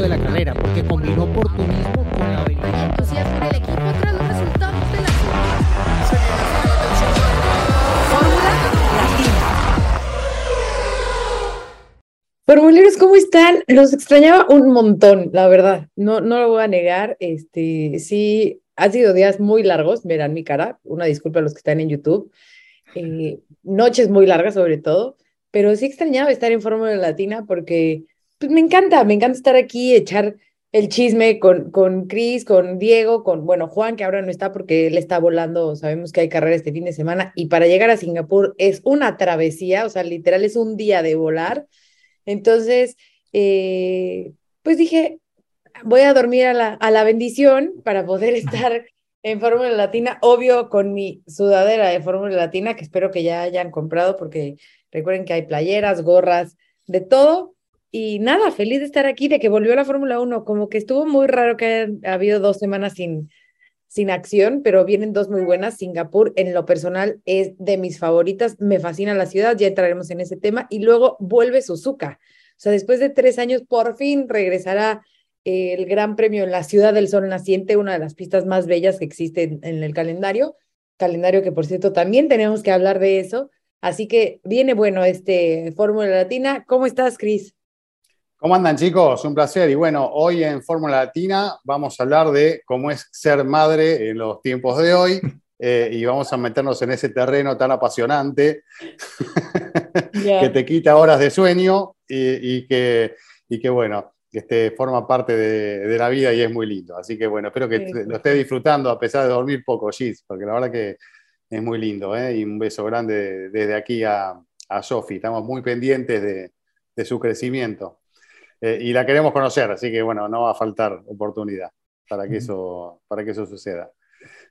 de la carrera, porque combinó oportunismo con la habilidad. entusiasmo en el equipo tras los resultados de la Fórmula Latina. Formuleros, ¿cómo están? Los extrañaba un montón, la verdad. No, no lo voy a negar. Este, sí, han sido días muy largos, verán mi cara. Una disculpa a los que están en YouTube. Eh, noches muy largas, sobre todo. Pero sí extrañaba estar en Fórmula Latina porque pues, me encanta, me encanta estar aquí, echar el chisme con, con Cris, con Diego, con, bueno, Juan, que ahora no está porque él está volando, sabemos que hay carrera este fin de semana, y para llegar a Singapur es una travesía, o sea, literal es un día de volar. Entonces, eh, pues dije, voy a dormir a la, a la bendición para poder estar en Fórmula Latina, obvio con mi sudadera de Fórmula Latina, que espero que ya hayan comprado, porque recuerden que hay playeras, gorras, de todo. Y nada, feliz de estar aquí, de que volvió la Fórmula 1, como que estuvo muy raro que haya habido dos semanas sin, sin acción, pero vienen dos muy buenas. Singapur, en lo personal, es de mis favoritas. Me fascina la ciudad, ya entraremos en ese tema. Y luego vuelve Suzuka. O sea, después de tres años, por fin regresará eh, el Gran Premio en la Ciudad del Sol Naciente, una de las pistas más bellas que existe en, en el calendario. Calendario que, por cierto, también tenemos que hablar de eso. Así que viene bueno este Fórmula Latina. ¿Cómo estás, Cris? ¿Cómo andan chicos? Un placer. Y bueno, hoy en Fórmula Latina vamos a hablar de cómo es ser madre en los tiempos de hoy eh, y vamos a meternos en ese terreno tan apasionante que te quita horas de sueño y, y que, y que, bueno, que este, forma parte de, de la vida y es muy lindo. Así que bueno, espero que Sí. lo estés disfrutando a pesar de dormir poco, Gis, porque la verdad que es muy lindo. ¿eh? Y un beso grande desde aquí a, a Sofi. Estamos muy pendientes de, de su crecimiento. Eh, y la queremos conocer, así que bueno, no va a faltar oportunidad para que eso, para que eso suceda.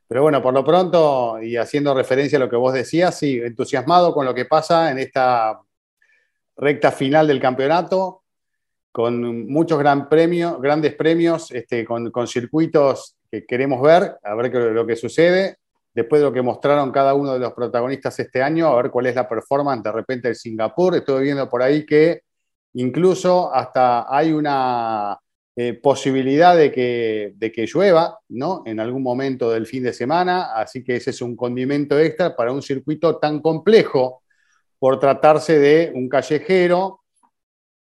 Pero bueno, por lo pronto, y haciendo referencia a lo que vos decías, sí, entusiasmado con lo que pasa en esta recta final del campeonato, con muchos gran grandes premios, este, con, con circuitos que queremos ver, a ver qué, lo que sucede. Después de lo que mostraron cada uno de los protagonistas este año, a ver cuál es la performance de repente de Singapur. Estuve viendo por ahí que incluso hasta hay una eh, posibilidad de que, de que llueva, ¿no? En algún momento del fin de semana, así que ese es un condimento extra para un circuito tan complejo por tratarse de un callejero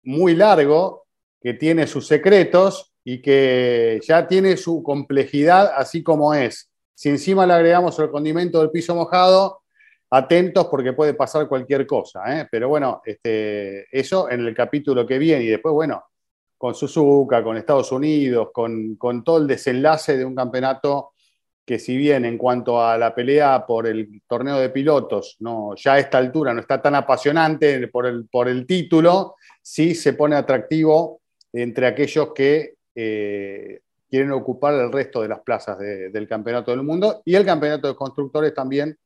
muy largo que tiene sus secretos y que ya tiene su complejidad así como es. Si encima le agregamos el condimento del piso mojado, atentos porque puede pasar cualquier cosa. ¿eh? Pero bueno, este, eso en el capítulo que viene y después, bueno, con Suzuka, con Estados Unidos, con, con todo el desenlace de un campeonato que si bien en cuanto a la pelea por el torneo de pilotos, no, ya a esta altura no está tan apasionante por el, por el título, sí se pone atractivo entre aquellos que eh, quieren ocupar el resto de las plazas de- del campeonato del mundo y el campeonato de constructores también.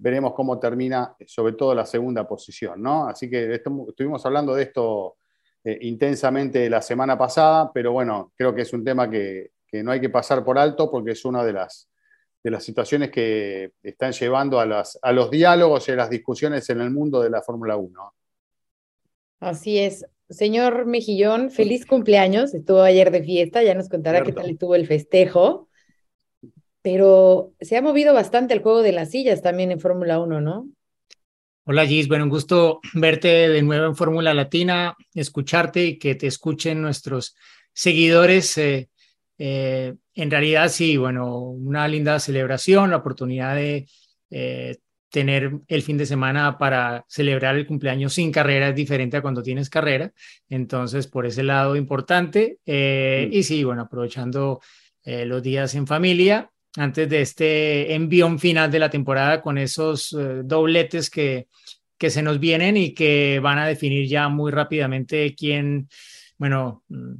Veremos cómo termina, sobre todo la segunda posición, ¿no? Así que esto- estuvimos hablando de esto eh, intensamente la semana pasada, pero bueno, creo que es un tema que, que no hay que pasar por alto porque es una de las, de las situaciones que están llevando a, las, a los diálogos y a las discusiones en el mundo de la Fórmula 1. Así es. Señor Mejillón, feliz cumpleaños. Estuvo ayer de fiesta, ya nos contará qué tal estuvo el festejo. Pero se ha movido bastante el juego de las sillas también en Fórmula 1, ¿no? Hola Gis, bueno, un gusto verte de nuevo en Fórmula Latina, escucharte y que te escuchen nuestros seguidores. eh, eh, en realidad sí, bueno, una linda celebración, la oportunidad de eh, tener el fin de semana para celebrar el cumpleaños sin carrera es diferente a cuando tienes carrera. Entonces, por ese lado importante. eh, Mm. Y sí, bueno, aprovechando eh, los días en familia antes de este envión final de la temporada con esos eh, dobletes que, que se nos vienen y que van a definir ya muy rápidamente quién, bueno, mm,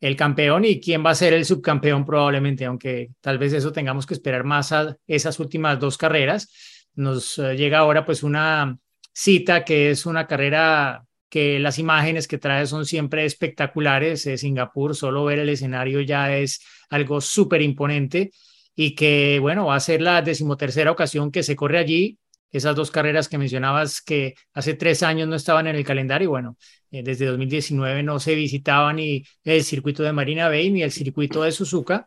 el campeón y quién va a ser el subcampeón probablemente, aunque tal vez eso tengamos que esperar más a esas últimas dos carreras. Nos eh, llega ahora pues una cita que es una carrera que las imágenes que trae son siempre espectaculares. Eh, Singapur, solo ver el escenario ya es algo súper imponente y que, bueno, va a ser la decimotercera ocasión que se corre allí esas dos carreras que mencionabas que hace tres años no estaban en el calendario. Bueno, eh, desde 2019 no se visitaba ni el circuito de Marina Bay ni el circuito de Suzuka.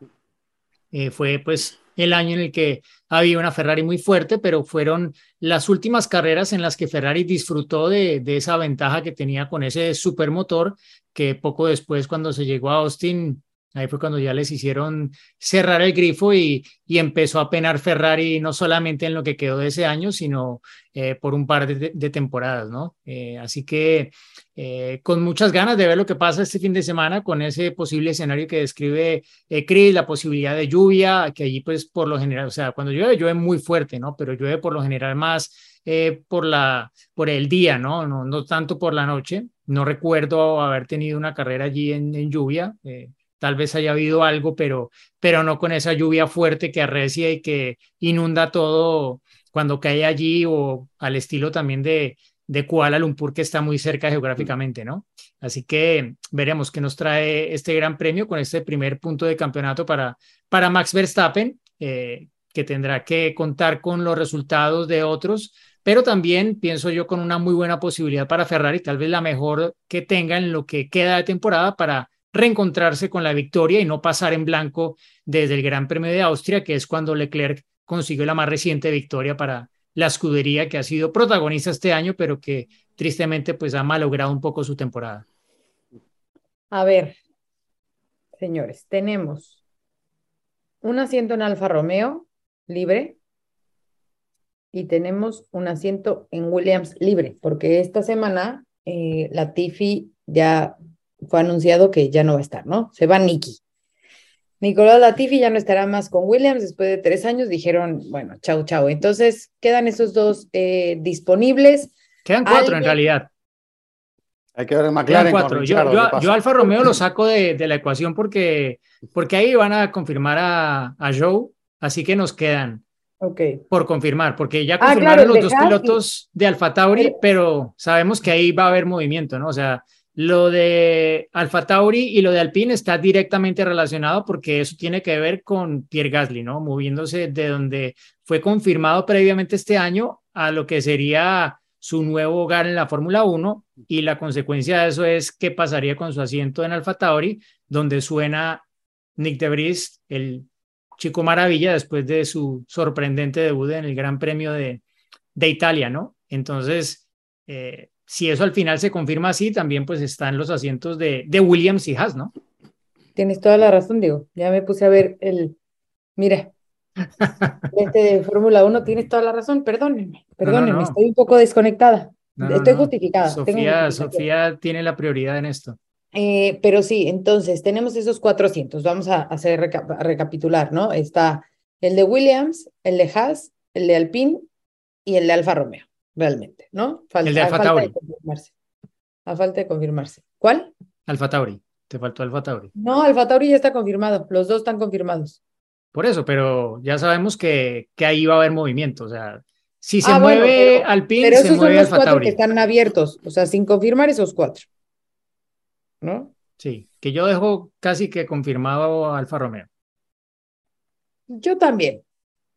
Eh, fue pues el año en el que había una Ferrari muy fuerte, pero fueron las últimas carreras en las que Ferrari disfrutó de, de esa ventaja que tenía con ese supermotor que poco después cuando se llegó a Austin Ahí fue cuando ya les hicieron cerrar el grifo y, y, empezó a penar Ferrari no solamente en lo que quedó de ese año, sino eh, por un par de, de temporadas, ¿no? Eh, así que eh, con muchas ganas de ver lo que pasa este fin de semana con ese posible escenario que describe eh, Chris, la posibilidad de lluvia, que allí pues por lo general, o sea, cuando llueve, llueve muy fuerte, ¿no? Pero llueve por lo general más eh, por, la, por el día, ¿no? ¿no? No tanto por la noche. No recuerdo haber tenido una carrera allí en, en lluvia. Eh, tal vez haya habido algo, pero, pero no con esa lluvia fuerte que arrecia y que inunda todo cuando cae allí o al estilo también de, de Kuala Lumpur, que está muy cerca geográficamente, ¿no? Así que veremos qué nos trae este gran premio con este primer punto de campeonato para, para Max Verstappen, eh, que tendrá que contar con los resultados de otros, pero también pienso yo con una muy buena posibilidad para Ferrari, tal vez la mejor que tenga en lo que queda de temporada para reencontrarse con la victoria y no pasar en blanco desde el Gran Premio de Austria, que es cuando Leclerc consiguió la más reciente victoria para la escudería que ha sido protagonista este año, pero que tristemente pues ha malogrado un poco su temporada. A ver, señores, tenemos un asiento en Alfa Romeo libre y tenemos un asiento en Williams libre, porque esta semana eh, la Tiffy ya fue anunciado que ya no va a estar, ¿no? Se va Nicky. Nicolás Latifi ya no estará más con Williams después de tres años. Dijeron, bueno, chau, chau. Entonces quedan esos dos eh, disponibles. Quedan cuatro en realidad. Hay que ver el McLaren. Quedan cuatro. Yo, yo, yo, Alfa Romeo lo saco de, de, la ecuación porque, porque ahí van a confirmar a, a Joe, así que nos quedan okay. por confirmar, porque ya confirmaron ah, claro, los dos pilotos y... de Alfa Tauri, pero sabemos que ahí va a haber movimiento, ¿no? O sea, lo de Alfa Tauri y lo de Alpine está directamente relacionado porque eso tiene que ver con Pierre Gasly, ¿no? Moviéndose de donde fue confirmado previamente este año a lo que sería su nuevo hogar en la Fórmula 1 y la consecuencia de eso es qué pasaría con su asiento en Alfa Tauri, donde suena Nick de Vries, el chico maravilla, después de su sorprendente debut en el Gran Premio de, de Italia, ¿no? Entonces, eh, si eso al final se confirma así, también pues están los asientos de, de Williams y Haas, ¿no? Tienes toda la razón, Diego. Ya me puse a ver el, mira, este de Fórmula 1, tienes toda la razón, perdónenme, perdónenme, no, no, no. estoy un poco desconectada, estoy justificada. Sofía, Sofía tiene la prioridad en esto. Eh, pero sí, entonces tenemos esos 400, vamos a hacer reca a recapitular, ¿no? Está el de Williams, el de Haas, el de Alpine y el de Alfa Romeo realmente, ¿no? Falta, el de Alfa Tauri. De confirmarse. A falta de confirmarse. ¿Cuál? Alfa Tauri. Te faltó Alfa Tauri. No, Alfa Tauri ya está confirmado. Los dos están confirmados. Por eso, pero ya sabemos que, que ahí va a haber movimiento. O sea, si se ah, mueve bueno, pero, Alpine, pero esos se mueve son los Alfa cuatro Tauri. que están abiertos. O sea, sin confirmar esos cuatro. ¿No? Sí, que yo dejo casi que confirmado Alfa Romeo. Yo también.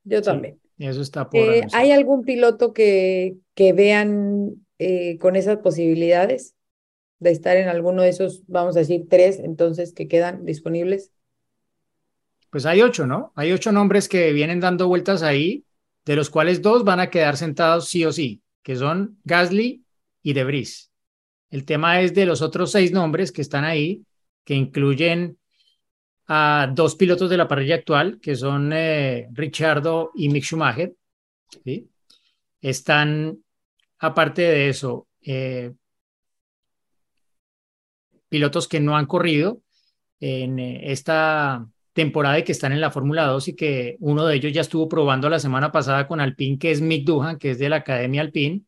Yo también. Eso está por. Eh, ¿Hay algún piloto que, que vean eh, con esas posibilidades de estar en alguno de esos, vamos a decir, tres, entonces, que quedan disponibles? Pues hay ocho, ¿no? Hay ocho nombres que vienen dando vueltas ahí, de los cuales dos van a quedar sentados sí o sí, que son Gasly y Debris. El tema es de los otros seis nombres que están ahí, que incluyen a dos pilotos de la parrilla actual, que son eh, Richardo y Mick Schumacher. ¿sí? Están, aparte de eso, eh, pilotos que no han corrido en eh, esta temporada y que están en la Fórmula 2 y que uno de ellos ya estuvo probando la semana pasada con Alpine, que es Mick Duhan, que es de la Academia Alpine.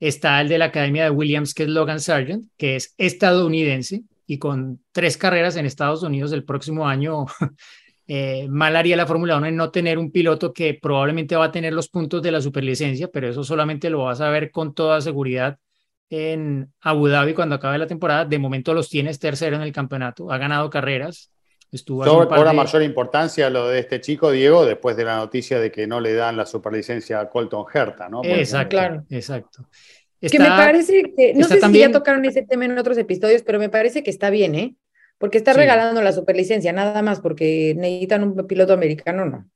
Está el de la Academia de Williams, que es Logan Sargent, que es estadounidense y con tres carreras en Estados Unidos el próximo año, eh, mal haría la Fórmula 1 en no tener un piloto que probablemente va a tener los puntos de la superlicencia, pero eso solamente lo vas a ver con toda seguridad en Abu Dhabi cuando acabe la temporada. De momento los tienes tercero en el campeonato, ha ganado carreras, Estuvo cobra de- mayor importancia lo de este chico, Diego, después de la noticia de que no le dan la superlicencia a Colton Herta, ¿no? Por Exacto, ejemplo. Claro. exacto. Que me parece que, no sé si también- ya tocaron ese tema en otros episodios, pero me parece que está bien, ¿eh? Porque está Sí. regalando la superlicencia, nada más porque necesitan un piloto americano, ¿no?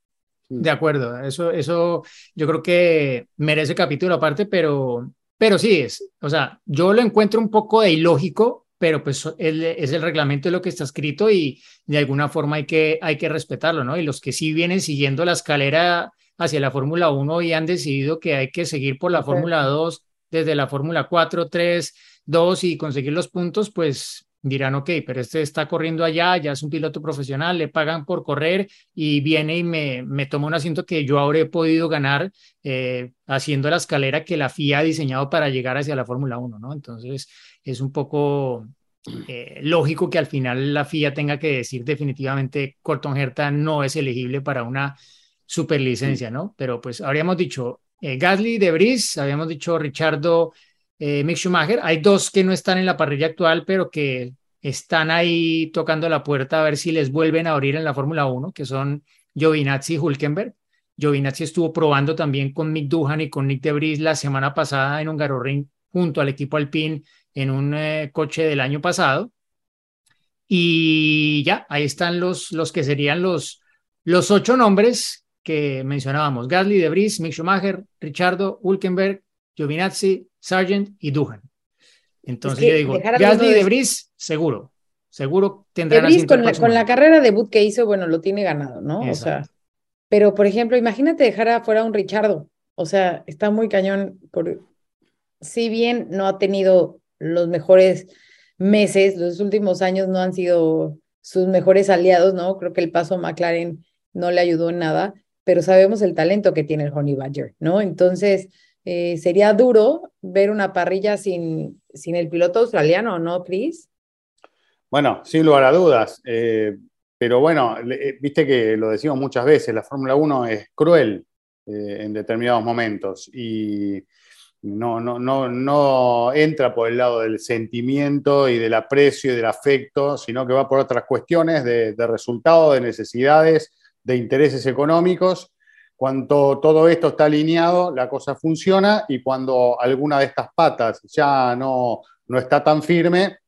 De acuerdo, eso, eso yo creo que merece capítulo aparte, pero, pero sí es, o sea, yo lo encuentro un poco de ilógico, pero pues el- es el reglamento de lo que está escrito y de alguna forma hay que, hay que respetarlo, ¿no? Y los que sí vienen siguiendo la escalera hacia la Fórmula 1 y han decidido que hay que seguir por la. Fórmula 2 desde la Fórmula 4, 3, 2 y conseguir los puntos, pues dirán, ok, pero este está corriendo allá, ya es un piloto profesional, le pagan por correr y viene y me, me toma un asiento que yo habré podido ganar eh, haciendo la escalera que la FIA ha diseñado para llegar hacia la Fórmula 1, ¿no? Entonces es un poco eh, lógico que al final la FIA tenga que decir definitivamente Colton Herta no es elegible para una superlicencia, ¿no? Pero pues habríamos dicho eh, Gasly, De Vries, habíamos dicho Richardo, eh, Mick Schumacher, hay dos que no están en la parrilla actual, pero que están ahí tocando la puerta a ver si les vuelven a abrir en la Fórmula 1, que son Giovinazzi y Hulkenberg. Giovinazzi estuvo probando también con Mick Duhan y con Nick De Vries la semana pasada en Hungaroring junto al equipo Alpine en un eh, coche del año pasado. Y ya, ahí están los, los que serían los, los ocho nombres que mencionábamos. Gasly, De Vries, Mick Schumacher, Richardo, Hulkenberg, Giovinazzi, Sargent y Duhan. Entonces que yo digo, Gasly y de- De Vries, seguro, seguro De tendrán Vries asiento el con la, con la carrera debut que hizo, bueno, lo tiene ganado, ¿no? O sea, pero por ejemplo, imagínate dejar afuera a un Richardo. O sea, está muy cañón. Por... Si bien no ha tenido los mejores meses, los últimos años no han sido sus mejores aliados, ¿no? Creo que el paso a McLaren no le ayudó en nada, pero sabemos el talento que tiene el Honey Badger, ¿no? Entonces, eh, sería duro ver una parrilla sin, sin el piloto australiano, ¿no, Chris? Bueno, sin lugar a dudas. eh, pero bueno, eh, viste que lo decimos muchas veces, la Fórmula 1 es cruel en determinados momentos y no, no, no, no entra por el lado del sentimiento y del aprecio y del afecto, sino que va por otras cuestiones de, de resultados, de necesidades, de intereses económicos. Cuando todo esto está alineado, la cosa funciona y cuando alguna de estas patas ya no, no está tan firme,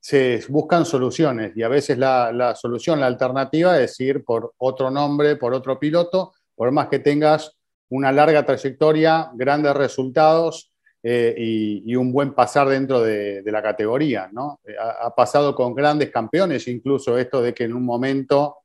se buscan soluciones y a veces la, la solución, la alternativa es ir por otro nombre, por otro piloto, por más que tengas una larga trayectoria, grandes resultados eh, y, un buen pasar dentro de, la categoría. ¿no? Eh, ha pasado con grandes campeones, incluso esto de que en un momento,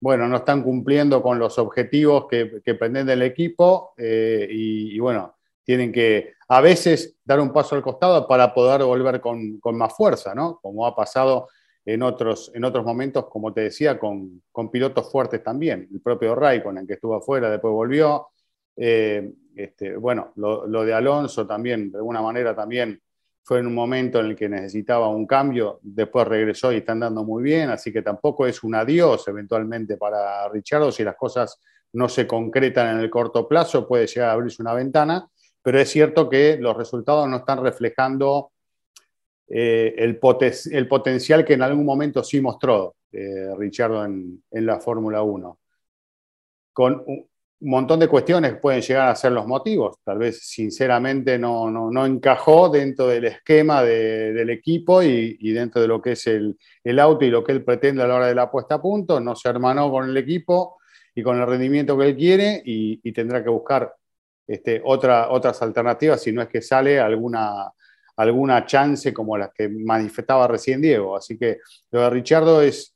bueno, no están cumpliendo con los objetivos que, que pretende el equipo eh, y, bueno, tienen que a veces dar un paso al costado para poder volver con, más fuerza, ¿no? Como ha pasado en otros, en otros momentos, como te decía, con, con pilotos fuertes también. El propio Raikkonen, que estuvo afuera, después volvió. Eh, este, bueno, lo, lo, de Alonso también, de alguna manera también fue en un momento en el que necesitaba un cambio, después regresó y está andando muy bien, así que tampoco es un adiós eventualmente para Richardo, si las cosas no se concretan en el corto plazo, puede llegar a abrirse una ventana, pero es cierto que los resultados no están reflejando eh, el, poten el, potencial que en algún momento sí mostró eh, Richardo en, en la Fórmula 1. Con un montón de cuestiones pueden llegar a ser los motivos. Tal vez, sinceramente, no, no, no encajó dentro del esquema de, del equipo y, dentro de lo que es el, el, auto y lo que él pretende a la hora de la puesta a punto. No se hermanó con el equipo y con el rendimiento que él quiere y, tendrá que buscar este, otra, otras alternativas si no es que sale alguna, alguna chance como las que manifestaba recién Diego. Así que lo de Richardo es,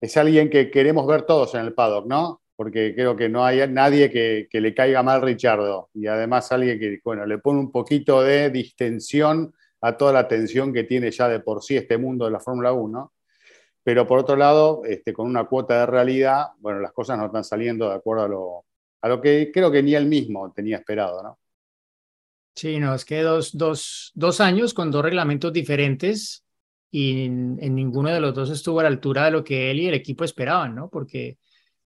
es alguien que queremos ver todos en el paddock, ¿no? Porque creo que no hay nadie que, que, le caiga mal Richardo y además alguien que bueno, le pone un poquito de distensión a toda la tensión que tiene ya de por sí este mundo de la Fórmula 1. Pero por otro lado, este, con una cuota de realidad, bueno, las cosas no están saliendo de acuerdo a lo, a lo que creo que ni él mismo tenía esperado, ¿no? Sí, no, es que dos, dos, dos años con dos reglamentos diferentes y en, en ninguno de los dos estuvo a la altura de lo que él y el equipo esperaban, ¿no? Porque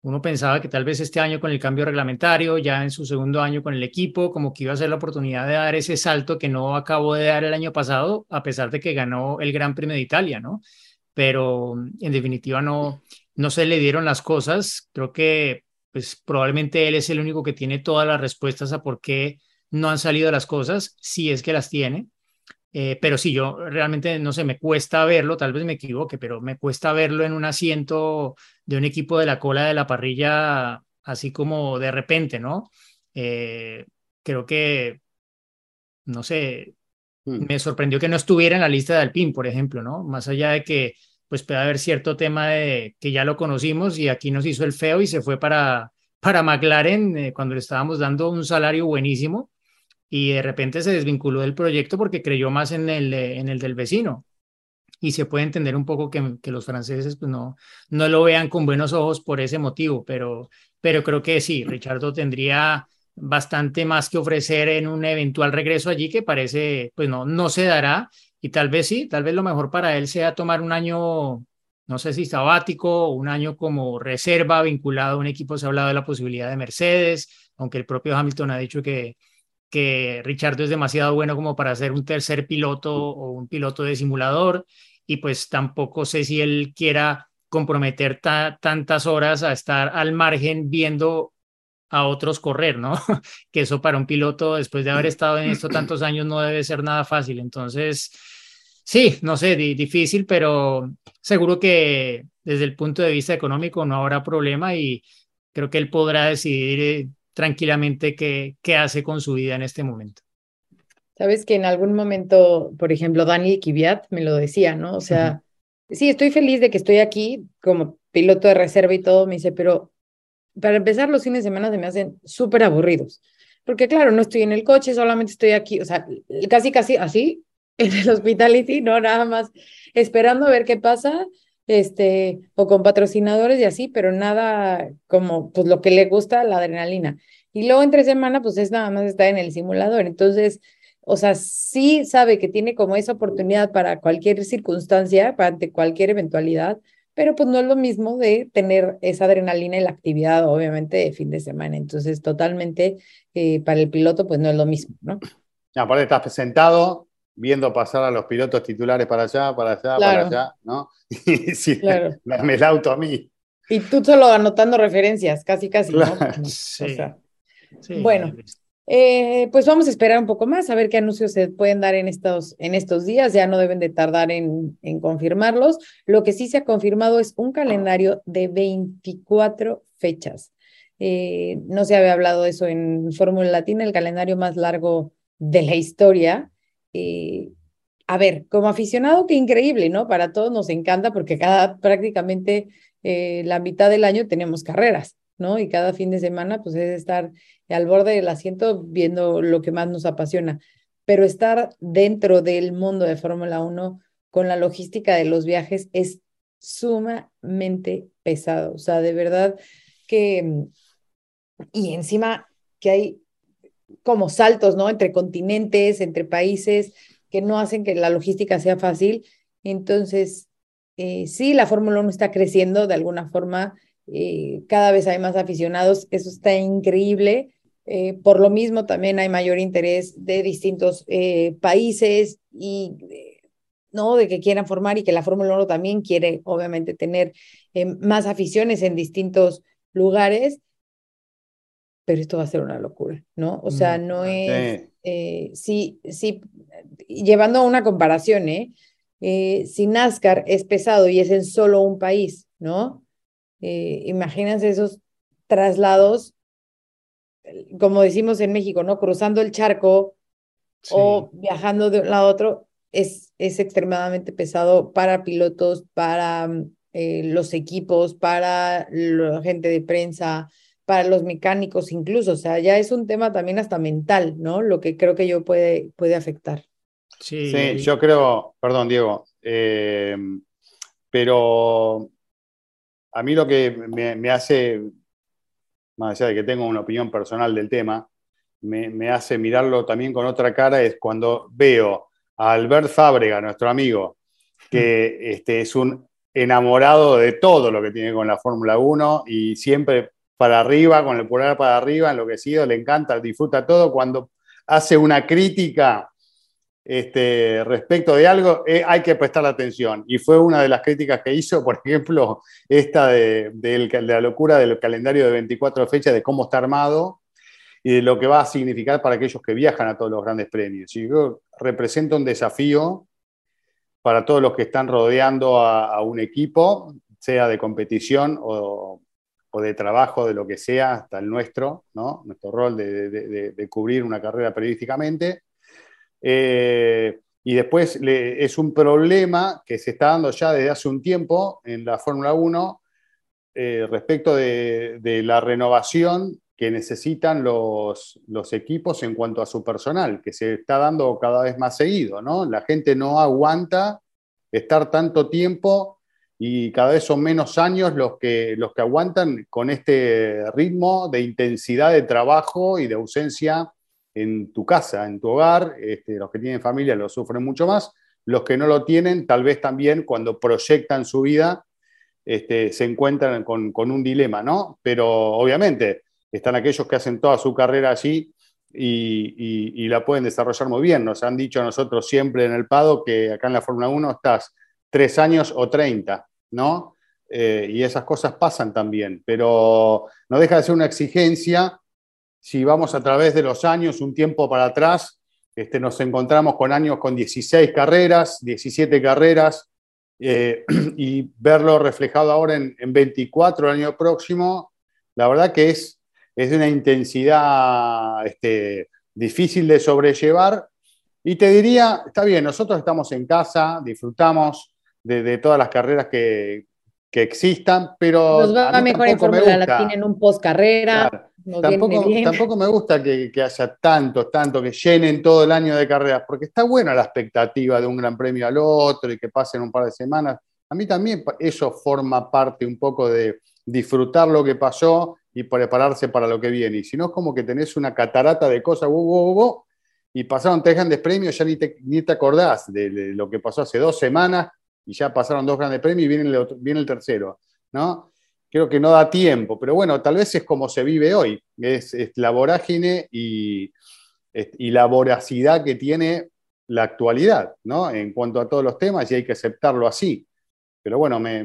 uno pensaba que tal vez este año con el cambio reglamentario, ya en su segundo año con el equipo, como que iba a ser la oportunidad de dar ese salto que no acabó de dar el año pasado, a pesar de que ganó el Gran Premio de Italia, ¿no? pero en definitiva no, no se le dieron las cosas. Creo que pues probablemente él es el único que tiene todas las respuestas a por qué no han salido las cosas, si es que las tiene. Eh, pero sí, yo realmente, no sé, me cuesta verlo, tal vez me equivoque, pero me cuesta verlo en un asiento de un equipo de la cola de la parrilla, así como de repente, ¿no? Eh, creo que, no sé, Mm. me sorprendió que no estuviera en la lista de Alpine, por ejemplo, ¿no? Más allá de que pues puede haber cierto tema de que ya lo conocimos y aquí nos hizo el feo y se fue para, para McLaren eh, cuando le estábamos dando un salario buenísimo y de repente se desvinculó del proyecto porque creyó más en el, en el del vecino. Y se puede entender un poco que, que los franceses pues no, no lo vean con buenos ojos por ese motivo, pero, pero creo que sí, Richardo tendría bastante más que ofrecer en un eventual regreso allí que parece, pues no, no se dará y tal vez sí, tal vez lo mejor para él sea tomar un año, no sé si sabático, un año como reserva vinculado a un equipo, se ha hablado de la posibilidad de Mercedes, aunque el propio Hamilton ha dicho que, que Richardo es demasiado bueno como para ser un tercer piloto o un piloto de simulador y pues tampoco sé si él quiera comprometer tantas horas a estar al margen viendo a otros correr, ¿no? que eso para un piloto, después de haber estado en esto tantos años, no debe ser nada fácil. Entonces, sí, no sé, difícil, pero seguro que desde el punto de vista económico no habrá problema y creo que él podrá decidir eh, tranquilamente qué, qué hace con su vida en este momento. Sabes que en algún momento, por ejemplo, Dani Kiviat me lo decía, ¿no? O sea, sí, estoy feliz de que estoy aquí como piloto de reserva y todo, me dice, pero para empezar, los fines de semana se me hacen súper aburridos. Porque claro, no estoy en el coche, solamente estoy aquí, o sea, casi, casi así, en el hospitality, no nada más esperando a ver qué pasa, este, o con patrocinadores y así, pero nada como, pues lo que le gusta, la adrenalina. Y luego entre semana, pues es nada más estar en el simulador. Entonces, o sea, sí sabe que tiene como esa oportunidad para cualquier circunstancia, ante cualquier eventualidad, pero pues no es lo mismo de tener esa adrenalina y la actividad, obviamente, de fin de semana. Entonces, totalmente eh, para el piloto, pues no es lo mismo, ¿no? Aparte, estás sentado viendo pasar a los pilotos titulares para allá, para allá, para allá, ¿no? Y si Claro. dame el auto a mí. Y tú solo anotando referencias, casi, casi, ¿no? Claro. O Sí, sea, sí, bueno. Eh, pues vamos a esperar un poco más, a ver qué anuncios se pueden dar en estos, en estos días. Ya no deben de tardar en, en confirmarlos. Lo que sí se ha confirmado es un calendario de 24 fechas. Eh, no se había hablado de eso en Fórmula Latina, el calendario más largo de la historia. Eh, a ver, como aficionado, qué increíble, ¿no? Para todos nos encanta porque cada prácticamente eh, la mitad del año tenemos carreras, ¿no? Y cada fin de semana, pues es estar al borde del asiento viendo lo que más nos apasiona. Pero estar dentro del mundo de Fórmula 1 con la logística de los viajes es sumamente pesado. O sea, de verdad que... Y encima que hay como saltos, ¿no? Entre continentes, entre países, que no hacen que la logística sea fácil. Entonces, eh, sí, la Fórmula 1 está creciendo de alguna forma, eh, cada vez hay más aficionados, eso está increíble. Eh, por lo mismo, también hay mayor interés de distintos países y, ¿no? De que quieran formar y que la Fórmula 1 también quiere, obviamente, tener más aficiones en distintos lugares. Pero esto va a ser una locura, ¿no? O sea, Mm, no sí. es, eh, sí, sí, llevando a una comparación, ¿eh? Eh, si NASCAR es pesado y es en solo un país, ¿no? Eh, imagínense esos traslados, como decimos en México, ¿no? Cruzando el charco Sí. o viajando de un lado a otro, es, es extremadamente pesado para pilotos, para eh, los equipos, para la gente de prensa, para los mecánicos incluso. O sea, ya es un tema también hasta mental, ¿no? Lo que creo que yo puede, puede afectar. Sí, Sí, yo creo, perdón, Diego, eh, pero a mí lo que me, me hace, más allá de que tengo una opinión personal del tema, me, me hace mirarlo también con otra cara es cuando veo a Albert Fábrega, nuestro amigo, que este, es un enamorado de todo lo que tiene con la Fórmula 1 y siempre para arriba, con el pulgar para arriba, enloquecido, le encanta, disfruta todo. Cuando hace una crítica este, respecto de algo, eh, hay que prestar atención. Y fue una de las críticas que hizo, por ejemplo, esta de, la locura del calendario de 24 fechas, de cómo está armado y de lo que va a significar para aquellos que viajan a todos los grandes premios. Y yo representa un desafío para todos los que están rodeando a, a un equipo, sea de competición o, o de trabajo, de lo que sea, hasta el nuestro, nuestro rol de, cubrir una carrera periodísticamente. Eh, y después es un problema que se está dando ya desde hace un tiempo en la Fórmula 1 eh, respecto de, de la renovación que necesitan los, los equipos en cuanto a su personal, que se está dando cada vez más seguido, ¿no? La gente no aguanta estar tanto tiempo y cada vez son menos años los que, los que aguantan con este ritmo de intensidad de trabajo y de ausencia en tu casa, en tu hogar. Este, los que tienen familia lo sufren mucho más. Los que no lo tienen, tal vez también cuando proyectan su vida, este, se encuentran con, con un dilema, ¿no? Pero obviamente están aquellos que hacen toda su carrera allí y, y- y la pueden desarrollar muy bien. Nos han dicho a nosotros siempre en el PADO que acá en la Fórmula 1 estás tres años o 30, ¿no? Eh, y esas cosas pasan también, pero no deja de ser una exigencia. Si vamos a través de los años, un tiempo para atrás, este, nos encontramos con años con 16 carreras, 17 carreras, eh, y verlo reflejado ahora en, en 24 el año próximo, la verdad que es, es de una intensidad este, difícil de sobrellevar. Y te diría, está bien, nosotros estamos en casa, disfrutamos de, de todas las carreras que, que existan, pero Nos va a mejor en me Fórmula gusta. Latina en un post carrera. Claro. Tampoco, tampoco me gusta que, que haya tantos, tanto, que llenen todo el año de carreras, porque está buena la expectativa de un gran premio al otro y que pasen un par de semanas. A mí también eso forma parte un poco de disfrutar lo que pasó y prepararse para lo que viene. Y si no, es como que tenés una catarata de cosas, wow, wow, wow, y pasaron tres grandes premios, ya ni te, ni te acordás de, de lo que pasó hace dos semanas y ya pasaron dos grandes premios y viene el, otro- el tercero, ¿no? creo que no da tiempo, pero bueno, tal vez es como se vive hoy, es, la vorágine y, la voracidad que tiene la actualidad, ¿no? En cuanto a todos los temas y hay que aceptarlo así. Pero bueno, me,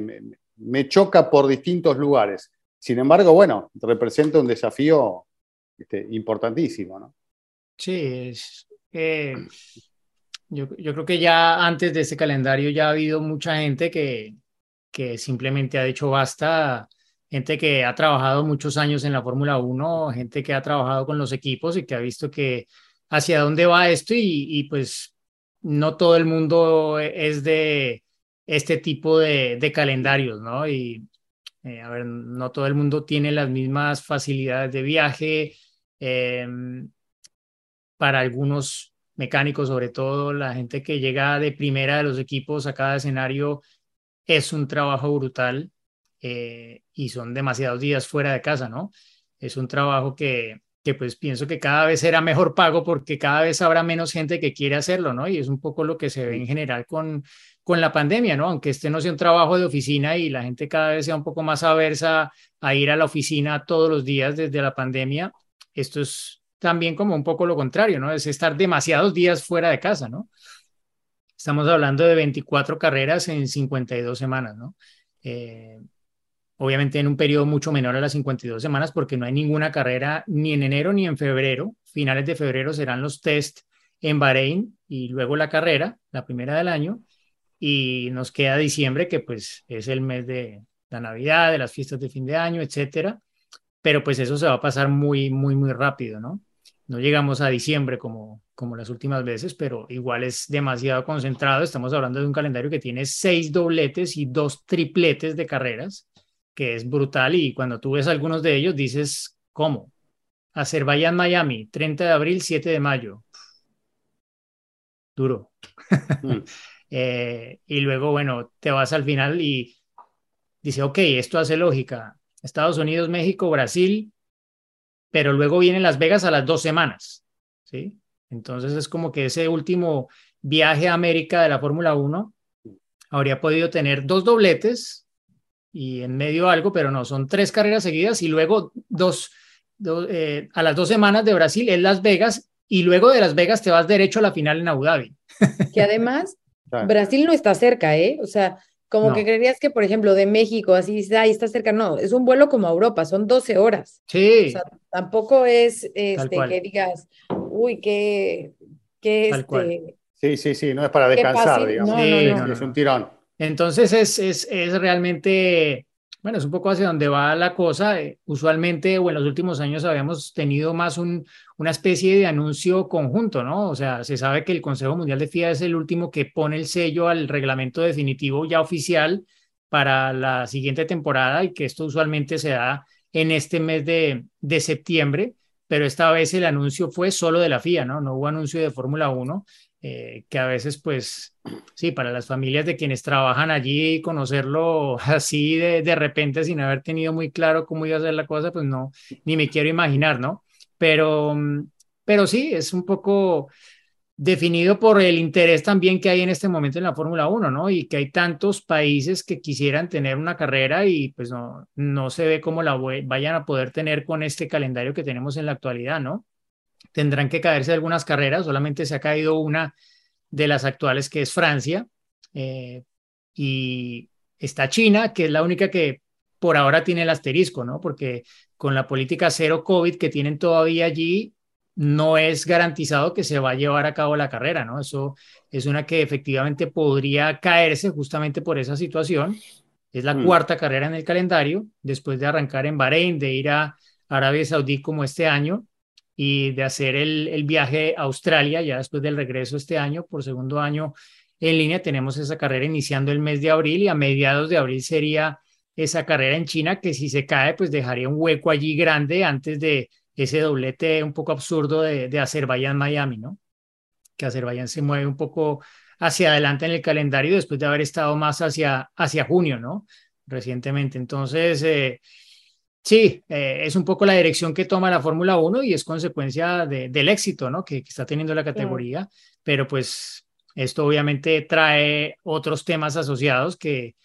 me- choca por distintos lugares. Sin embargo, bueno, representa un desafío este, importantísimo. Sí, es, eh, yo, yo creo que ya antes de este calendario ya ha habido mucha gente que, que simplemente ha dicho basta, gente que ha trabajado muchos años en la Fórmula 1, gente que ha trabajado con los equipos y que ha visto que hacia dónde va esto y, y pues no todo el mundo es de este tipo de, de calendarios, ¿no? Y eh, a ver, no todo el mundo tiene las mismas facilidades de viaje. em, para algunos mecánicos, sobre todo la gente que llega de primera de los equipos a cada escenario, es un trabajo brutal eh, y son demasiados días fuera de casa, ¿no? Es un trabajo que, que pues pienso que cada vez será mejor pago porque cada vez habrá menos gente que quiere hacerlo, ¿no? Y es un poco lo que se ve en general con, con la pandemia, ¿no? Aunque este no sea un trabajo de oficina y la gente cada vez sea un poco más aversa a ir a la oficina todos los días desde la pandemia, esto es también como un poco lo contrario, ¿no? Es estar demasiados días fuera de casa, ¿no? Estamos hablando de 24 carreras en 52 semanas, ¿no? Eh, obviamente en un periodo mucho menor a las 52 semanas porque no hay ninguna carrera ni en enero ni en febrero. Finales de febrero serán los test en Bahrein y luego la carrera, la primera del año. Y nos queda diciembre, que pues es el mes de la Navidad, de las fiestas de fin de año, etcétera. Pero pues eso se va a pasar muy, muy, muy rápido, ¿no? No llegamos a diciembre como, como las últimas veces, pero igual es demasiado concentrado. Estamos hablando de un calendario que tiene seis dobletes y dos tripletes de carreras, que es brutal. Y cuando tú ves algunos de ellos, dices, ¿cómo? Azerbaiyán, Miami, 30 de abril, 7 de mayo. Duro. Mm. Eh, y luego, bueno, te vas al final y dice, ok, esto hace lógica. Estados Unidos, México, Brasil, pero luego vienen Las Vegas a las dos semanas, ¿sí? Entonces es como que ese último viaje a América de la Fórmula 1 habría podido tener dos dobletes y en medio algo, pero no, son tres carreras seguidas y luego dos, dos eh, a las dos semanas de Brasil es Las Vegas y luego de Las Vegas te vas derecho a la final en Abu Dhabi. Que además. Brasil no está cerca, ¿eh? O sea, como No. que creerías que, por ejemplo, de México, así ahí está cerca. No, es un vuelo como a Europa, son 12 horas. Sí, O sea, tampoco es este, que digas, uy, qué, qué, Tal cual. este, Sí, sí, sí, no es para descansar, digamos. No, Sí, no, no, no. no, Es un tirón. Entonces es, es, es realmente, bueno, es un poco hacia donde va la cosa. Eh, Usualmente o en los últimos años habíamos tenido más un, una especie de anuncio conjunto, ¿no? O sea, se sabe que el Consejo Mundial de FIA es el último que pone el sello al reglamento definitivo ya oficial para la siguiente temporada y que esto usualmente se da en este mes de, de septiembre, pero esta vez el anuncio fue solo de la FIA, ¿no? No hubo anuncio de Fórmula 1, eh, que a veces, pues, sí, para las familias de quienes trabajan allí, conocerlo así de, de repente sin haber tenido muy claro cómo iba a ser la cosa, pues no, ni me quiero imaginar, ¿no? Pero, mm, pero sí, es un poco definido por el interés también que hay en este momento en la Fórmula 1, ¿no? Y que hay tantos países que quisieran tener una carrera y pues no, no se ve cómo la vayan a poder tener con este calendario que tenemos en la actualidad, ¿no? Tendrán que caerse algunas carreras, solamente se ha caído una de las actuales que es Francia eh, y está China, que es la única que por ahora tiene el asterisco, ¿no? Porque con la política cero COVID que tienen todavía allí, no es garantizado que se va a llevar a cabo la carrera, ¿no? Eso es una que efectivamente podría caerse justamente por esa situación. Es la Mm. cuarta carrera en el calendario, después de arrancar en Bahrein, de ir a Arabia Saudí como este año y de hacer el, el viaje a Australia, ya después del regreso este año, por segundo año en línea, tenemos esa carrera iniciando el mes de abril y a mediados de abril sería esa carrera en China que si se cae, pues dejaría un hueco allí grande antes de ese doblete un poco absurdo de, de Azerbaiyán-Miami, ¿no? Que Azerbaiyán se mueve un poco hacia adelante en el calendario después de haber estado más hacia, hacia junio, ¿no? Recientemente. Entonces, eh, sí, eh, es un poco la dirección que toma la Fórmula 1 y es consecuencia de- del éxito, ¿no? Que, que está teniendo la categoría, pero pues esto obviamente trae otros temas asociados que,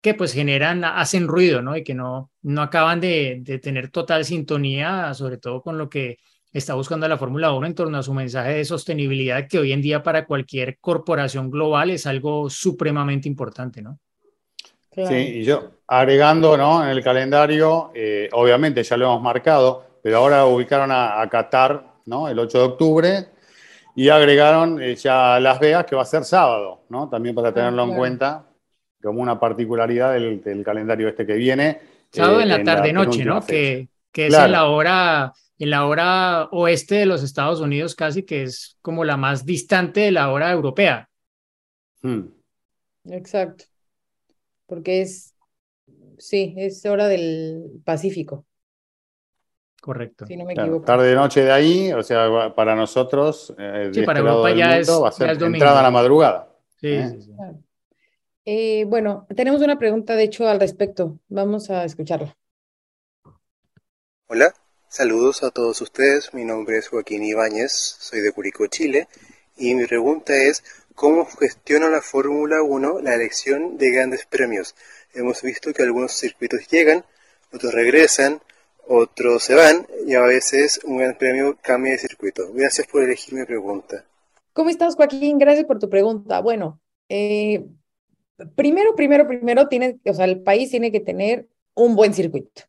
que pues generan, hacen ruido, ¿no? Y que no, no acaban de, de tener total sintonía, sobre todo con lo que está buscando la Fórmula 1 en torno a su mensaje de sostenibilidad, que hoy en día para cualquier corporación global es algo supremamente importante, ¿no? Claro. Sí, y yo agregando, ¿no? En el calendario, eh, obviamente ya lo hemos marcado, pero ahora ubicaron a, a Qatar, ¿no? El 8 de octubre y agregaron eh, ya Las Vegas que va a ser sábado, ¿no? También para tenerlo en claro. cuenta como una particularidad del, del calendario este que viene. Sábado eh, en la tarde-noche, ¿no? fecha. Que, que es Claro. en la hora, en la hora oeste de los Estados Unidos casi, que es como la más distante de la hora europea. Hmm. Exacto. Porque es, sí, es hora del Pacífico, Correcto. si no me Claro, equivoco. tarde-noche de ahí, o sea, para nosotros, eh, de Sí, para este lado Europa ya mundo, es- va a ya ser es domingo. entrada a la madrugada. Sí, ¿Eh? sí, sí. Claro. Eh, bueno, tenemos una pregunta, de hecho, al respecto. Vamos a escucharla. Hola, saludos a todos ustedes. Mi nombre es Joaquín Ibáñez, soy de Curicó, Chile, y mi pregunta es, ¿cómo gestiona la Fórmula 1 la elección de grandes premios? Hemos visto que algunos circuitos llegan, otros regresan, otros se van, y a veces un gran premio cambia de circuito. Gracias por elegir mi pregunta. ¿Cómo estás, Joaquín? Gracias por tu pregunta. Bueno, eh, primero, primero, primero, tiene, o sea, el país tiene que tener un buen circuito.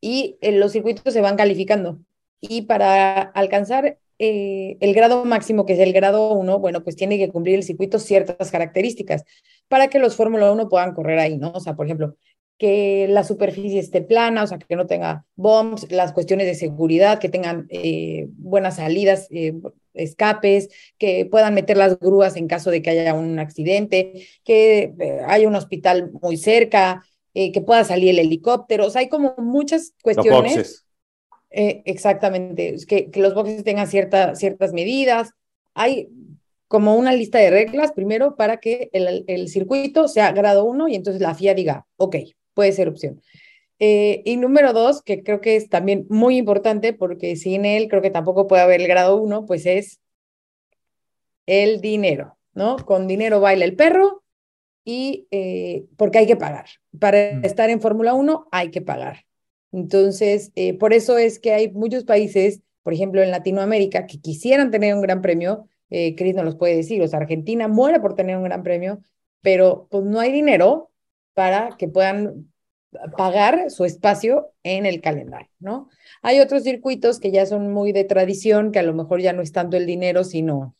Y eh, los circuitos se van calificando. Y para alcanzar eh, el grado máximo, que es el grado 1, bueno, pues tiene que cumplir el circuito ciertas características para que los Fórmula 1 puedan correr ahí, ¿no? O sea, por ejemplo, que la superficie esté plana, o sea, que no tenga bumps, las cuestiones de seguridad, que tengan eh, buenas salidas, eh, escapes, que puedan meter las grúas en caso de que haya un accidente, que eh, haya un hospital muy cerca, eh, que pueda salir el helicóptero. O sea, hay como muchas cuestiones. Eh, exactamente, que, que los boxes tengan cierta, ciertas medidas. Hay como una lista de reglas primero para que el, el circuito sea grado 1 y entonces la FIA diga, ok, puede ser opción. Eh, y número dos, que creo que es también muy importante porque sin él creo que tampoco puede haber el grado 1, pues es el dinero, ¿no? Con dinero baila el perro y eh, porque hay que pagar. Para Mm. estar en Fórmula 1 hay que pagar. Entonces, eh, por eso es que hay muchos países por ejemplo, en Latinoamérica, que quisieran tener un gran premio, eh, Cris nos los puede decir, o sea, Argentina muere por tener un gran premio, pero pues no hay dinero para que puedan pagar su espacio en el calendario, ¿no? Hay otros circuitos que ya son muy de tradición, que a lo mejor ya no es tanto el dinero, sino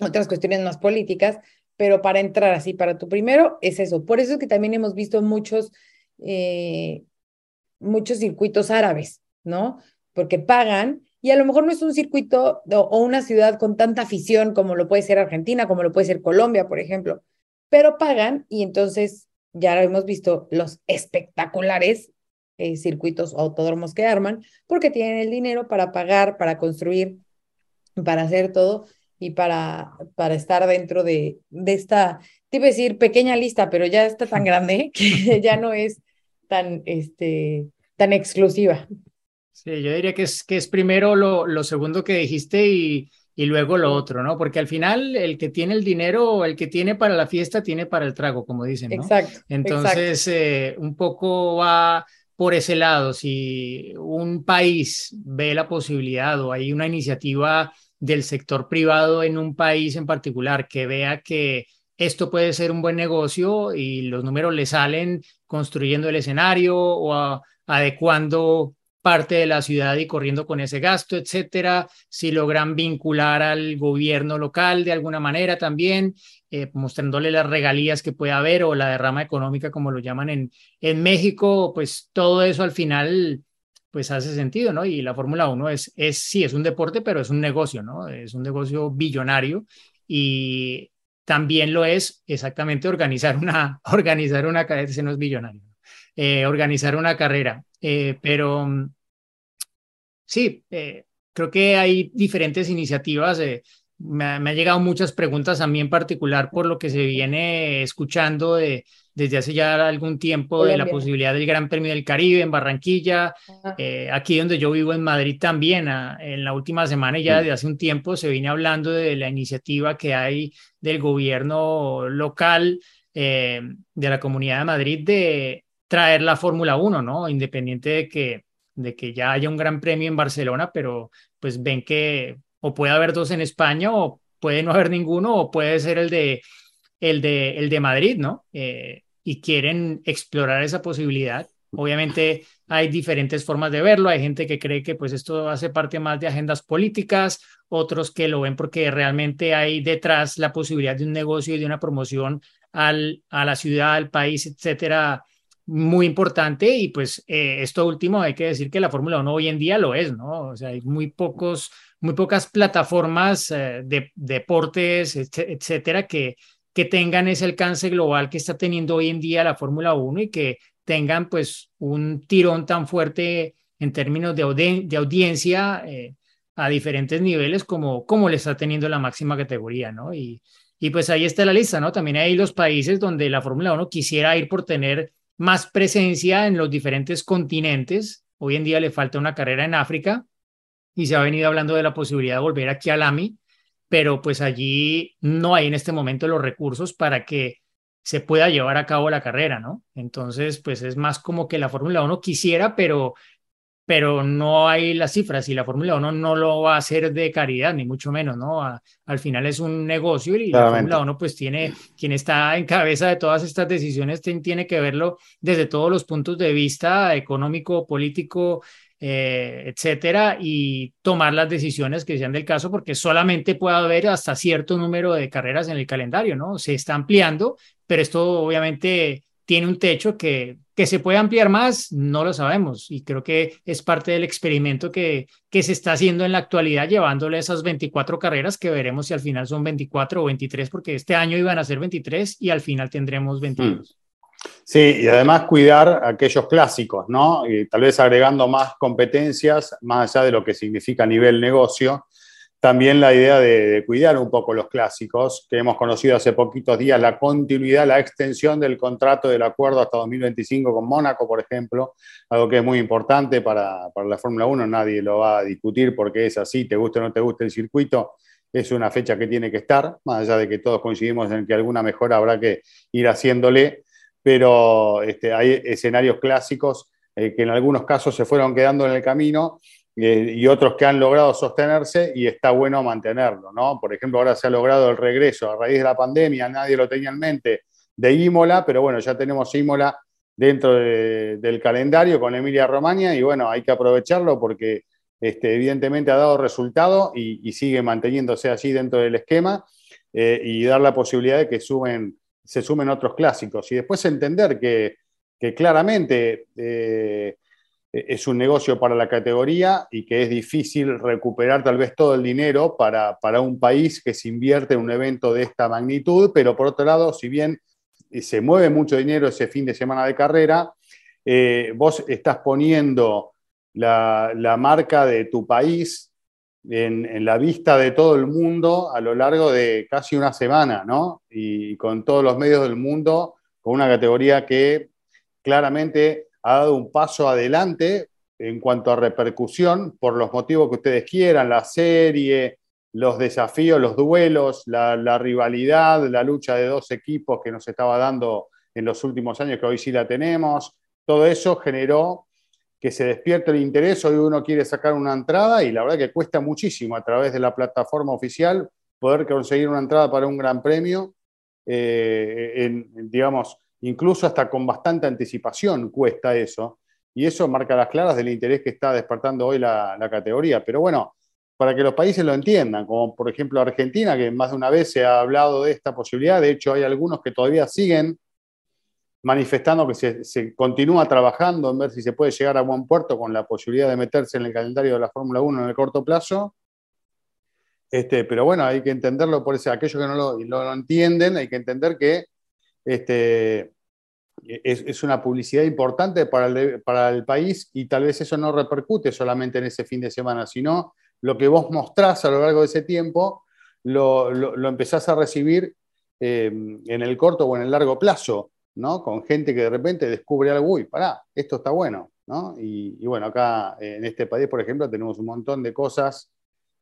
otras cuestiones más políticas, pero para entrar así, para tu primero, es eso. Por eso es que también hemos visto muchos, eh, muchos circuitos árabes, ¿no? Porque pagan y a lo mejor no es un circuito o una ciudad con tanta afición como lo puede ser Argentina, como lo puede ser Colombia, por ejemplo, pero pagan y entonces ya hemos visto los espectaculares eh, circuitos autódromos que arman, porque tienen el dinero para pagar, para construir, para hacer todo y para, para estar dentro de, de esta, te iba a decir pequeña lista, pero ya está tan grande que ya no es tan, este, tan exclusiva. Sí, yo diría que es, que es primero lo, lo segundo que dijiste y, y luego lo otro, ¿no? Porque al final el que tiene el dinero, el que tiene para la fiesta, tiene para el trago, como dicen, ¿no? Exacto. Entonces, eh, un poco va por ese lado. Si un país ve la posibilidad o hay una iniciativa del sector privado en un país en particular que vea que esto puede ser un buen negocio y los números le salen construyendo el escenario o adecuando parte de la ciudad y corriendo con ese gasto, etcétera. Si logran vincular al gobierno local de alguna manera también, eh, mostrándole las regalías que puede haber o la derrama económica, como lo llaman en, en México, pues todo eso al final pues hace sentido, ¿no? Y la Fórmula 1 es, es, sí, es un deporte, pero es un negocio, ¿no? Es un negocio billonario y también lo es exactamente organizar una, organizar una carrera, ese no es billonario, eh, organizar una carrera. Eh, pero mm, sí, eh, creo que hay diferentes iniciativas. Me, han llegado muchas preguntas a mí en particular por lo que se viene escuchando de, desde hace ya algún tiempo de la posibilidad del Gran Premio del Caribe en Barranquilla, aquí donde yo vivo en Madrid también, en la última semana y ya desde hace un tiempo se viene hablando de la iniciativa que hay del gobierno local de la Comunidad de Madrid de traer la Fórmula 1, ¿no? Independiente de que, de que ya haya un gran premio en Barcelona, pero pues ven que o puede haber dos en España o puede no haber ninguno o puede ser el de, el de, el de Madrid, ¿no? Eh, y quieren explorar esa posibilidad. Obviamente hay diferentes formas de verlo. Hay gente que cree que pues esto hace parte más de agendas políticas, otros que lo ven porque realmente hay detrás la posibilidad de un negocio y de una promoción al, a la ciudad, al país, etcétera, muy importante y pues eh, esto último hay que decir que la Fórmula 1 hoy en día lo es, ¿no? O sea, hay muy pocos, muy pocas plataformas eh, de, deportes, etcétera, que, que tengan ese alcance global que está teniendo hoy en día la Fórmula 1 y que tengan pues un tirón tan fuerte en términos de, audiencia eh, a diferentes niveles como, como le está teniendo la máxima categoría, ¿no? Y, y pues ahí está la lista, ¿no? También hay los países donde la Fórmula 1 quisiera ir por tener más presencia en los diferentes continentes. Hoy en día le falta una carrera en África y se ha venido hablando de la posibilidad de volver aquí al AMI, pero pues allí no hay en este momento los recursos para que se pueda llevar a cabo la carrera, ¿no? Entonces, pues es más como que la Fórmula 1 quisiera, pero pero no hay las cifras y la Fórmula 1 no lo va a hacer de caridad, ni mucho menos, ¿no? al final es un negocio y la Fórmula 1 pues tiene, quien está en cabeza de todas estas decisiones tiene que verlo desde todos los puntos de vista económico, político, eh, etcétera, y tomar las decisiones que sean del caso, porque solamente puede haber hasta cierto número de carreras en el calendario, ¿no? Se está ampliando, pero esto obviamente tiene un techo que, que se puede ampliar más, no lo sabemos. Y creo que es parte del experimento que, que se está haciendo en la actualidad, llevándole esas 24 carreras que veremos si al final son 24 o 23, porque este año iban a ser 23 y al final tendremos 22. Mm. Sí, y además cuidar aquellos clásicos, ¿no? Y tal vez agregando más competencias, más allá de lo que significa a nivel negocio, también la idea de, cuidar un poco los clásicos, que hemos conocido hace poquitos días, la continuidad, la extensión del contrato del acuerdo hasta 2025 con Mónaco, por ejemplo, algo que es muy importante para, para la Fórmula 1, nadie lo va a discutir porque es así, te guste o no te guste el circuito, es una fecha que tiene que estar, más allá de que todos coincidimos en que alguna mejora habrá que ir haciéndole, pero este, hay escenarios clásicos eh, que en algunos casos se fueron quedando en el camino eh, y otros que han logrado sostenerse y está bueno mantenerlo, ¿no? Por ejemplo, ahora se ha logrado el regreso a raíz de la pandemia, nadie lo tenía en mente, de Imola, pero bueno, ya tenemos Imola dentro del calendario con Emilia Romagna y bueno, hay que aprovecharlo porque este, evidentemente ha dado resultado y, sigue manteniéndose allí dentro del esquema eh, y dar la posibilidad de que suben, se sumen otros clásicos. Y después entender que, claramente eh, es un negocio para la categoría y que es difícil recuperar tal vez todo el dinero para, para un país que se invierte en un evento de esta magnitud, pero por otro lado, si bien se mueve mucho dinero ese fin de semana de carrera, eh, vos estás poniendo la, marca de tu país en, la vista de todo el mundo a lo largo de casi una semana, ¿no? Y con todos los medios del mundo, con una categoría que claramente ha dado un paso adelante en cuanto a repercusión, por los motivos que ustedes quieran, la serie, los desafíos, los duelos, la, rivalidad, la lucha de dos equipos que nos estaba dando en los últimos años, que hoy sí la tenemos, todo eso generó que se despierte el interés, hoy uno quiere sacar una entrada y la verdad que cuesta muchísimo a través de la plataforma oficial poder conseguir una entrada para un gran premio, eh, digamos, incluso hasta con bastante anticipación cuesta eso, y eso marca las claras del interés que está despertando hoy la categoría. Pero bueno, para que los países lo entiendan, como por ejemplo Argentina, que más de una vez se ha hablado de esta posibilidad, de hecho hay algunos que todavía siguen manifestando que se, continúa trabajando en ver si se puede llegar a buen puerto con la posibilidad de meterse en el calendario de la Fórmula 1 en el corto plazo. Este, pero bueno, hay que entenderlo por eso. Aquellos que no lo, entienden, hay que entender que este, es, una publicidad importante para el, para el país y tal vez eso no repercute solamente en ese fin de semana, sino lo que vos mostrás a lo largo de ese tiempo, lo, empezás a recibir eh, en el corto o en el largo plazo, ¿no? Con gente que de repente descubre algo, uy, pará, esto está bueno, ¿no? Y, bueno, acá eh, en este país, por ejemplo, tenemos un montón de cosas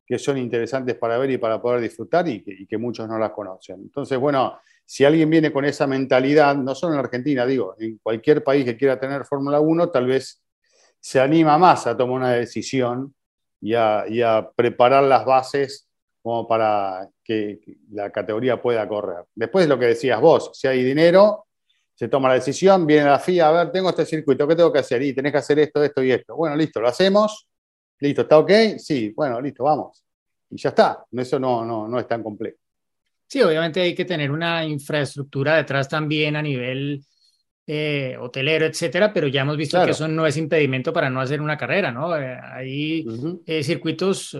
que son interesantes para ver y para poder disfrutar y que, muchos no las conocen. Entonces, bueno, si alguien viene con esa mentalidad, no solo en Argentina, digo, en cualquier país que quiera tener Fórmula 1, tal vez se anima más a tomar una decisión y a, preparar las bases como para que la categoría pueda correr. Después lo que decías vos, si hay dinero, se toma la decisión, viene la FIA, a ver, tengo este circuito, ¿qué tengo que hacer? Y tenés que hacer esto, esto y esto. Bueno, listo, lo hacemos, listo, ¿está ok? Sí, bueno, listo, vamos. Y ya está, eso no, no, no es tan complejo. Sí, obviamente hay que tener una infraestructura detrás también a nivel eh, hotelero, etcétera, pero ya hemos visto que eso no es impedimento para no hacer una carrera, ¿no? Eh, hay eh, circuitos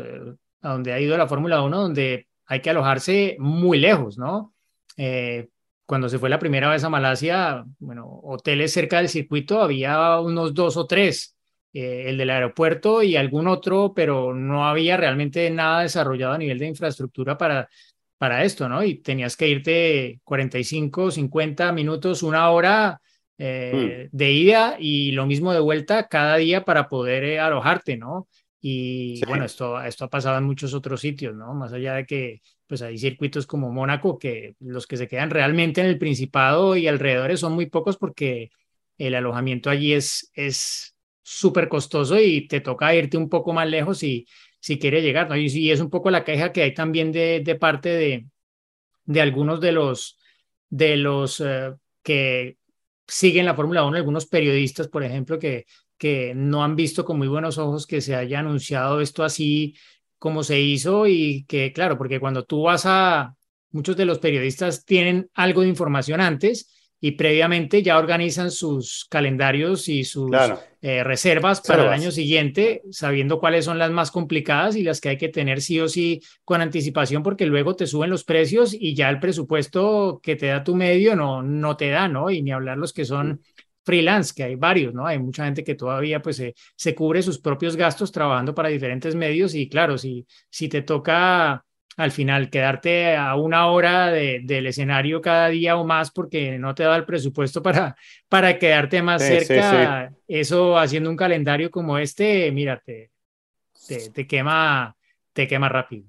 a donde ha ido la Fórmula 1 donde hay que alojarse muy lejos, ¿no? Cuando se fue la primera vez a Malasia, bueno, hoteles cerca del circuito había unos dos o tres, el del aeropuerto y algún otro, pero no había realmente nada desarrollado a nivel de infraestructura para para esto, ¿no? Y tenías que irte 45, 50 minutos, una hora eh, mm. de ida y lo mismo de vuelta cada día para poder eh, alojarte, ¿no? Y bueno, esto, esto ha pasado en muchos otros sitios, ¿no? Más allá de que pues hay circuitos como Mónaco que los que se quedan realmente en el Principado y alrededores son muy pocos porque el alojamiento allí es es súper costoso y te toca irte un poco más lejos y si quiere llegar, ¿no? Y, es un poco la queja que hay también de, de parte de, de algunos de los de los eh, que siguen la Fórmula 1, algunos periodistas, por ejemplo, que, que no han visto con muy buenos ojos que se haya anunciado esto así como se hizo y que, claro, porque cuando tú vas a, muchos de los periodistas tienen algo de información antes y previamente ya organizan sus calendarios y sus eh, reservas para el año siguiente, sabiendo cuáles son las más complicadas y las que hay que tener sí o sí con anticipación, porque luego te suben los precios y ya el presupuesto que te da tu medio no, no te da, ¿no? Y ni hablar los que son freelance, que hay varios, ¿no? Hay mucha gente que todavía pues se, se cubre sus propios gastos trabajando para diferentes medios y claro, si, si te toca al final quedarte a una hora del escenario cada día o más porque no te da el presupuesto para, para quedarte más cerca. Eso haciendo un calendario como este, mira, te, te, quema, te quema rápido.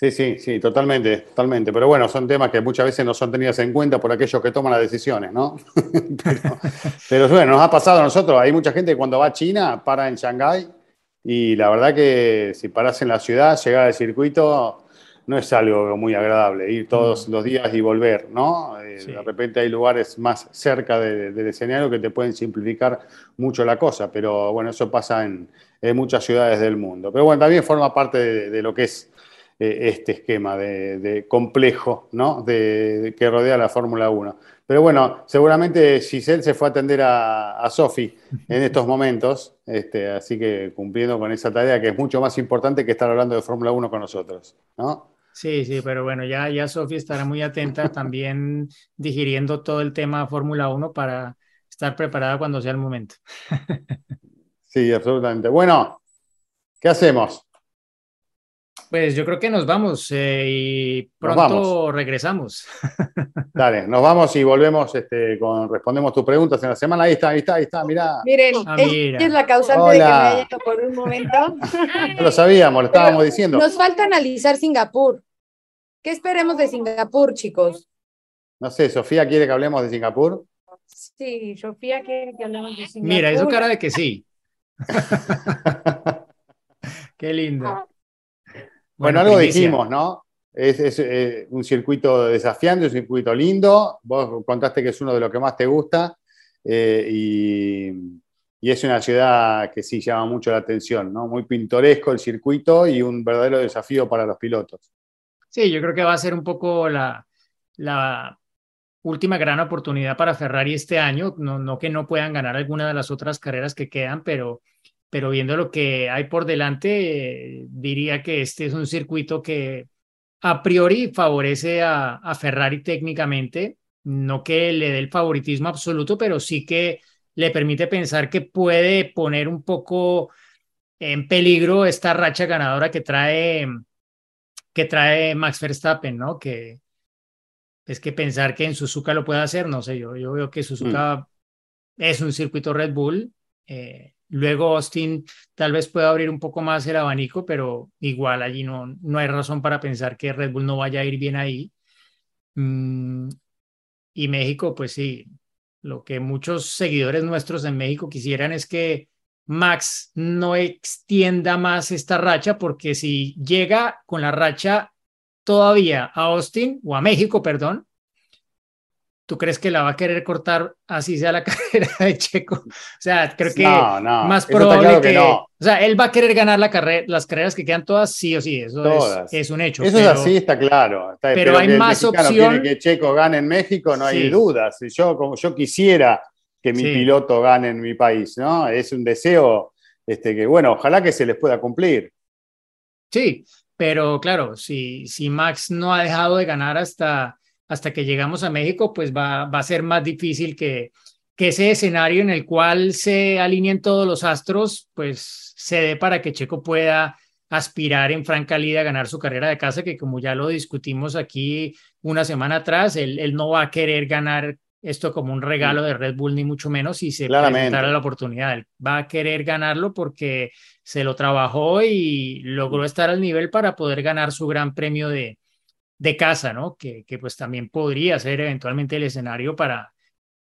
Sí, sí, sí, totalmente, totalmente. Pero bueno, son temas que muchas veces no son tenidos en cuenta por aquellos que toman las decisiones, ¿no? pero, pero, bueno, nos ha pasado a nosotros. Hay mucha gente que cuando va a China para en Shanghái Y la verdad que si paras en la ciudad, llegar al circuito no es algo muy agradable, ir todos los días y volver, ¿no? Eh, Sí. De repente hay lugares más cerca de- del escenario que te pueden simplificar mucho la cosa, pero bueno, eso pasa en, en muchas ciudades del mundo. Pero bueno, también forma parte de, de lo que es eh, este esquema de, de complejo, ¿no? De, de que rodea la Fórmula 1. Pero bueno, seguramente Giselle se fue a atender a, a Sofi en estos momentos, este, así que cumpliendo con esa tarea que es mucho más importante que estar hablando de Fórmula 1 con nosotros, ¿no? Sí, sí, pero bueno, ya, ya Sofía estará muy atenta también digiriendo todo el tema Fórmula 1 para estar preparada cuando sea el momento. Sí, absolutamente. Bueno, ¿qué hacemos? Pues yo creo que nos vamos eh, y pronto vamos. regresamos. Dale, nos vamos y volvemos este, con respondemos tus preguntas en la semana. Ahí está, ahí está, ahí está, mirá. Miren, Ah, mira. es la causante de que me haya ido por un momento. No lo sabíamos, lo estábamos diciendo. Nos falta analizar Singapur. ¿Qué esperemos de Singapur, chicos? No sé, Sofía quiere que hablemos de Singapur. Sí, Sofía quiere que hablemos de Singapur. Mira, eso cara de que sí. Qué lindo. Bueno, algo primicia. dijimos, ¿no? Es, es, eh, un circuito desafiante, un circuito lindo. Vos contaste que es uno de los que más te gusta eh, y, y es una ciudad que sí llama mucho la atención, ¿no? Muy pintoresco el circuito y un verdadero desafío para los pilotos. Sí, yo creo que va a ser un poco la, la última gran oportunidad para Ferrari este año. No, no que no puedan ganar alguna de las otras carreras que quedan, pero, pero viendo lo que hay por delante, eh, diría que este es un circuito que a priori favorece a, a Ferrari técnicamente. No que le dé el favoritismo absoluto, pero sí que le permite pensar que puede poner un poco en peligro esta racha ganadora que trae que trae Max Verstappen, ¿no? Que es que pensar que en Suzuka lo puede hacer, no sé, yo, yo veo que Suzuka es un circuito Red Bull. eh, luego Austin tal vez pueda abrir un poco más el abanico, pero igual allí no, no hay razón para pensar que Red Bull no vaya a ir bien ahí. Mm, y México, pues sí, lo que muchos seguidores nuestros en México quisieran es que Max no extienda más esta racha, porque si llega con la racha todavía a Austin o a México, perdón, ¿tú crees que la va a querer cortar así sea la carrera de Checo? O sea, creo que no, no, más probable claro que, que no. o sea, él va a querer ganar la carrera, las carreras que quedan todas, sí o sí, eso es, un hecho. Eso pero- es así, está claro. Está- pero hay que el más opción- que Checo gane en México, no hay Sí. dudas. Y Yo, como yo quisiera que mi Sí. piloto gane en mi país, ¿no? Es un deseo este, que, bueno, ojalá que se les pueda cumplir. Sí, pero claro, si, si Max no ha dejado de ganar hasta, hasta que llegamos a México, pues va, va a ser más difícil que, que ese escenario en el cual se alineen todos los astros, pues se dé para que Checo pueda aspirar en franca lid a ganar su carrera de casa, que como ya lo discutimos aquí una semana atrás, él, él no va a querer ganar esto como un regalo de Red Bull, ni mucho menos si se Claramente. presentara la oportunidad. Él va a querer ganarlo porque se lo trabajó y logró estar al nivel para poder ganar su gran premio de, de casa, ¿no? Que, que pues también podría ser eventualmente el escenario para,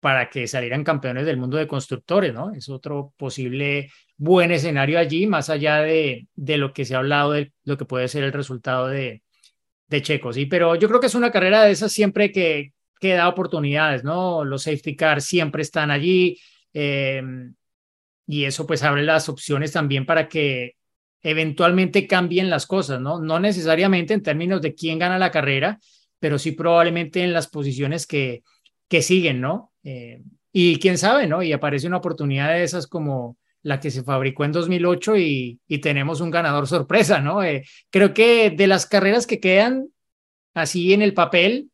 para que salieran campeones del mundo de constructores, ¿no? Es otro posible buen escenario allí, más allá de, de lo que se ha hablado de lo que puede ser el resultado de, de Checo, sí, pero yo creo que es una carrera de esas siempre que, que da oportunidades, ¿no? Los safety cars siempre están allí eh, y eso pues abre las opciones también para que eventualmente cambien las cosas, ¿no? No necesariamente en términos de quién gana la carrera, pero sí probablemente en las posiciones que, que siguen, ¿no? Eh, y quién sabe, ¿no? Y aparece una oportunidad de esas como la que se fabricó en 2008 y, y tenemos un ganador sorpresa, ¿no? Eh, creo que de las carreras que quedan así en el papel,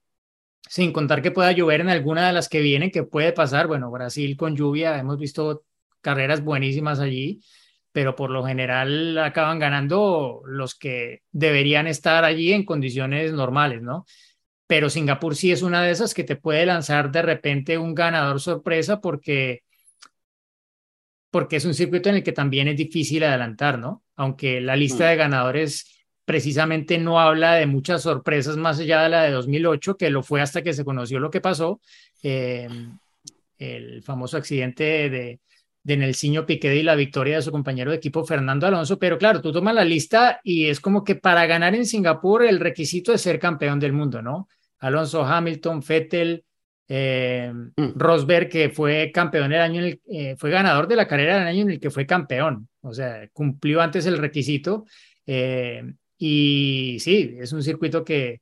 sin contar que pueda llover en alguna de las que vienen, que puede pasar, bueno, Brasil con lluvia, hemos visto carreras buenísimas allí, pero por lo general acaban ganando los que deberían estar allí en condiciones normales, ¿no? Pero Singapur sí es una de esas que te puede lanzar de repente un ganador sorpresa porque porque es un circuito en el que también es difícil adelantar, ¿no? Aunque la lista Mm. de ganadores precisamente no habla de muchas sorpresas más allá de la de 2008, que lo fue hasta que se conoció lo que pasó, eh, el famoso accidente de, de Nelsinho Piquet y la victoria de su compañero de equipo Fernando Alonso, pero claro, tú tomas la lista y es como que para ganar en Singapur el requisito es ser campeón del mundo, ¿no? Alonso, Hamilton, Vettel, eh, Mm. Rosberg, que fue campeón el año, en el- eh, fue ganador de la carrera del año en el que fue campeón, o sea, cumplió antes el requisito. eh, y sí, es un circuito que,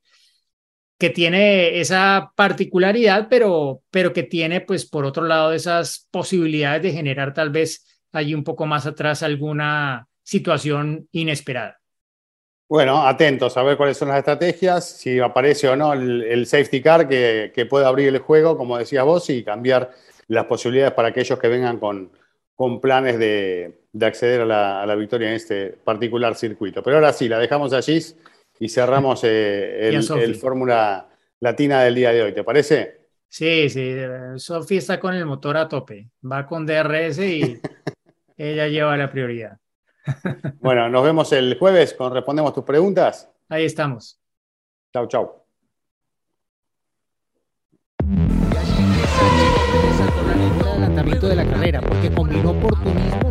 que tiene esa particularidad, pero, pero que tiene, pues, por otro lado, esas posibilidades de generar tal vez allí un poco más atrás alguna situación inesperada. Bueno, atentos a ver cuáles son las estrategias, si aparece o no el, safety car que, que pueda abrir el juego, como decías vos, y cambiar las posibilidades para aquellos que vengan con, con planes de, de acceder a la, a la victoria en este particular circuito. Pero ahora sí, la dejamos allí y cerramos eh, el, Fórmula Latina del día de hoy. ¿Te parece? Sí, sí, eh, Sofi está con el motor a tope, va con DRS y ella lleva la prioridad. Bueno, nos vemos el jueves cuando respondemos tus preguntas. Ahí estamos. Chau, chau. adelantamiento de la carrera, porque combinó oportunismo